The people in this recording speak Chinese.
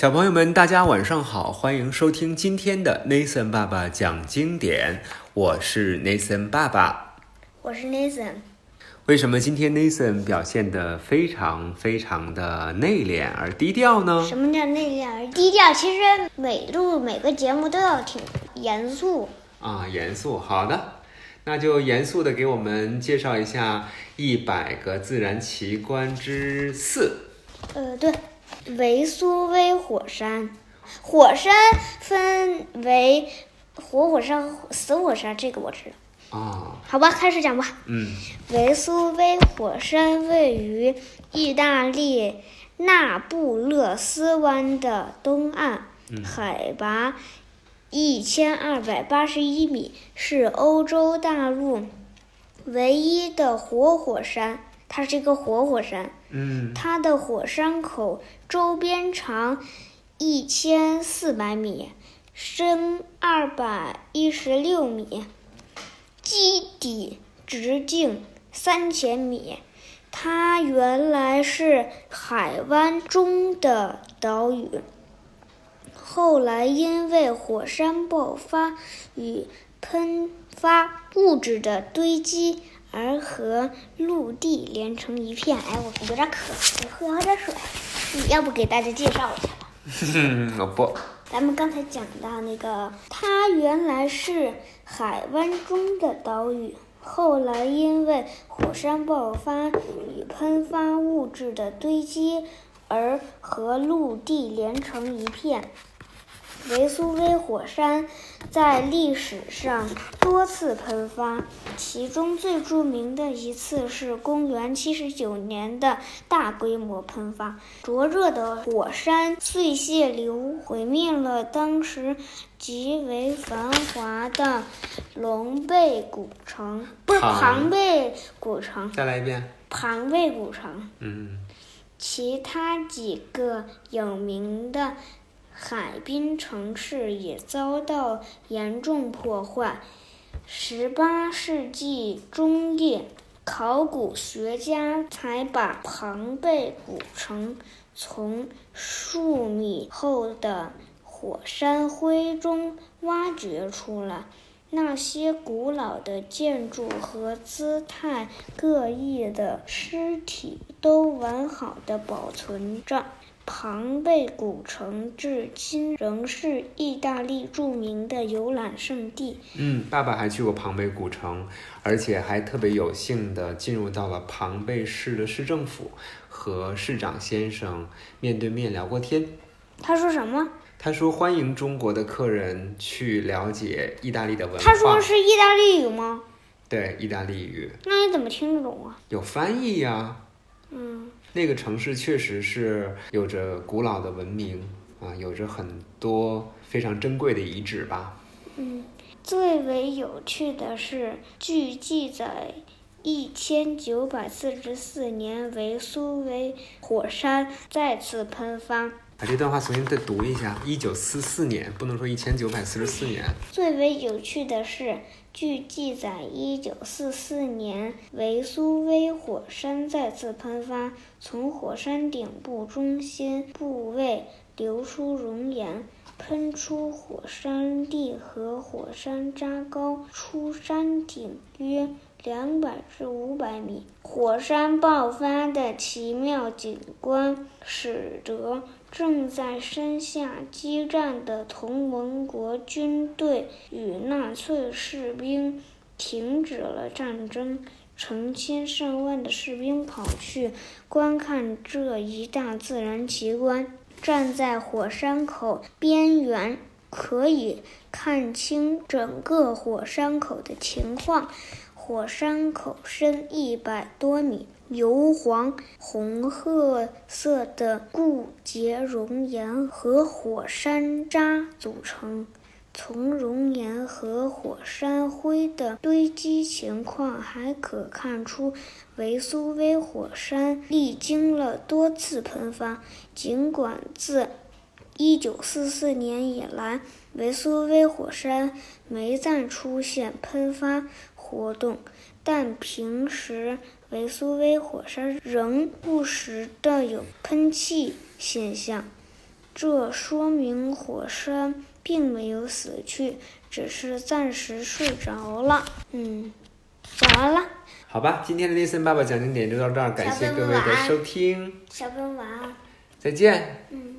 小朋友们，大家晚上好，欢迎收听今天的 Nathan 爸爸讲经典。我是 Nathan 爸爸。我是 Nathan。为什么今天 Nathan 表现的非常非常的内敛而低调呢？什么叫内敛而低调？其实每录每个节目都要挺严肃。啊，严肃。好的，那就严肃的给我们介绍一下一百个自然奇观之四。呃，对。维苏威火山，火山分为活火山、死火山，这个我知道。啊，好吧，开始讲吧。嗯，维苏威火山位于意大利那不勒斯湾的东岸，海拔一千二百八十一米，是欧洲大陆唯一的活火山。它是一个活火山。嗯，它的火山口周边长一千四百米，深二百一十六米，基底直径三千米。它原来是海湾中的岛屿，后来因为火山爆发与喷发物质的堆积。而和陆地连成一片。哎，我有点渴，我喝点水。你要不给大家介绍一下吧？我不。咱们刚才讲到那个，它原来是海湾中的岛屿，后来因为火山爆发与喷发物质的堆积，而和陆地连成一片。维苏威火山在历史上多次喷发，其中最著名的一次是公元79年的大规模喷发。灼热的火山碎屑流毁灭了当时极为繁华的龙背古城，不是庞贝古城。再来一遍。庞贝古城。嗯。其他几个有名的。海滨城市也遭到严重破坏。十八世纪中叶，考古学家才把庞贝古城从数米厚的火山灰中挖掘出来。那些古老的建筑和姿态各异的尸体都完好的保存着。庞贝古城至今仍是意大利著名的游览胜地。嗯，爸爸还去过庞贝古城，而且还特别有幸的进入到了庞贝市的市政府，和市长先生面对面聊过天。他说什么？他说欢迎中国的客人去了解意大利的文化。他说是意大利语吗？对，意大利语。那你怎么听得懂啊？有翻译呀。嗯。那个城市确实是有着古老的文明啊，有着很多非常珍贵的遗址吧。嗯，最为有趣的是，据记载，一千九百四十四年，维苏威火山再次喷发。把这段话重新再读一下。一九四四年，不能说一千九百四十四年。最为有趣的是。据记载，一九四四年，维苏威火山再次喷发，从火山顶部中心部位流出熔岩，喷出火山地和火山渣高出山顶约两百至五百米。火山爆发的奇妙景观，使得。正在山下激战的同盟国军队与纳粹士兵停止了战争，成千上万的士兵跑去观看这一大自然奇观。站在火山口边缘，可以看清整个火山口的情况。火山口深一百多米。由黄红褐色的固结熔岩和火山渣组成。从熔岩和火山灰的堆积情况，还可看出维苏威火山历经了多次喷发。尽管自1944年以来，维苏威火山没再出现喷发活动，但平时。维苏威火山仍不时的有喷气现象，这说明火山并没有死去，只是暂时睡着了。嗯，讲完了。好吧，今天的 Listen 爸爸讲经典就到这儿，感谢各位的收听，小朋友晚安。再见。嗯。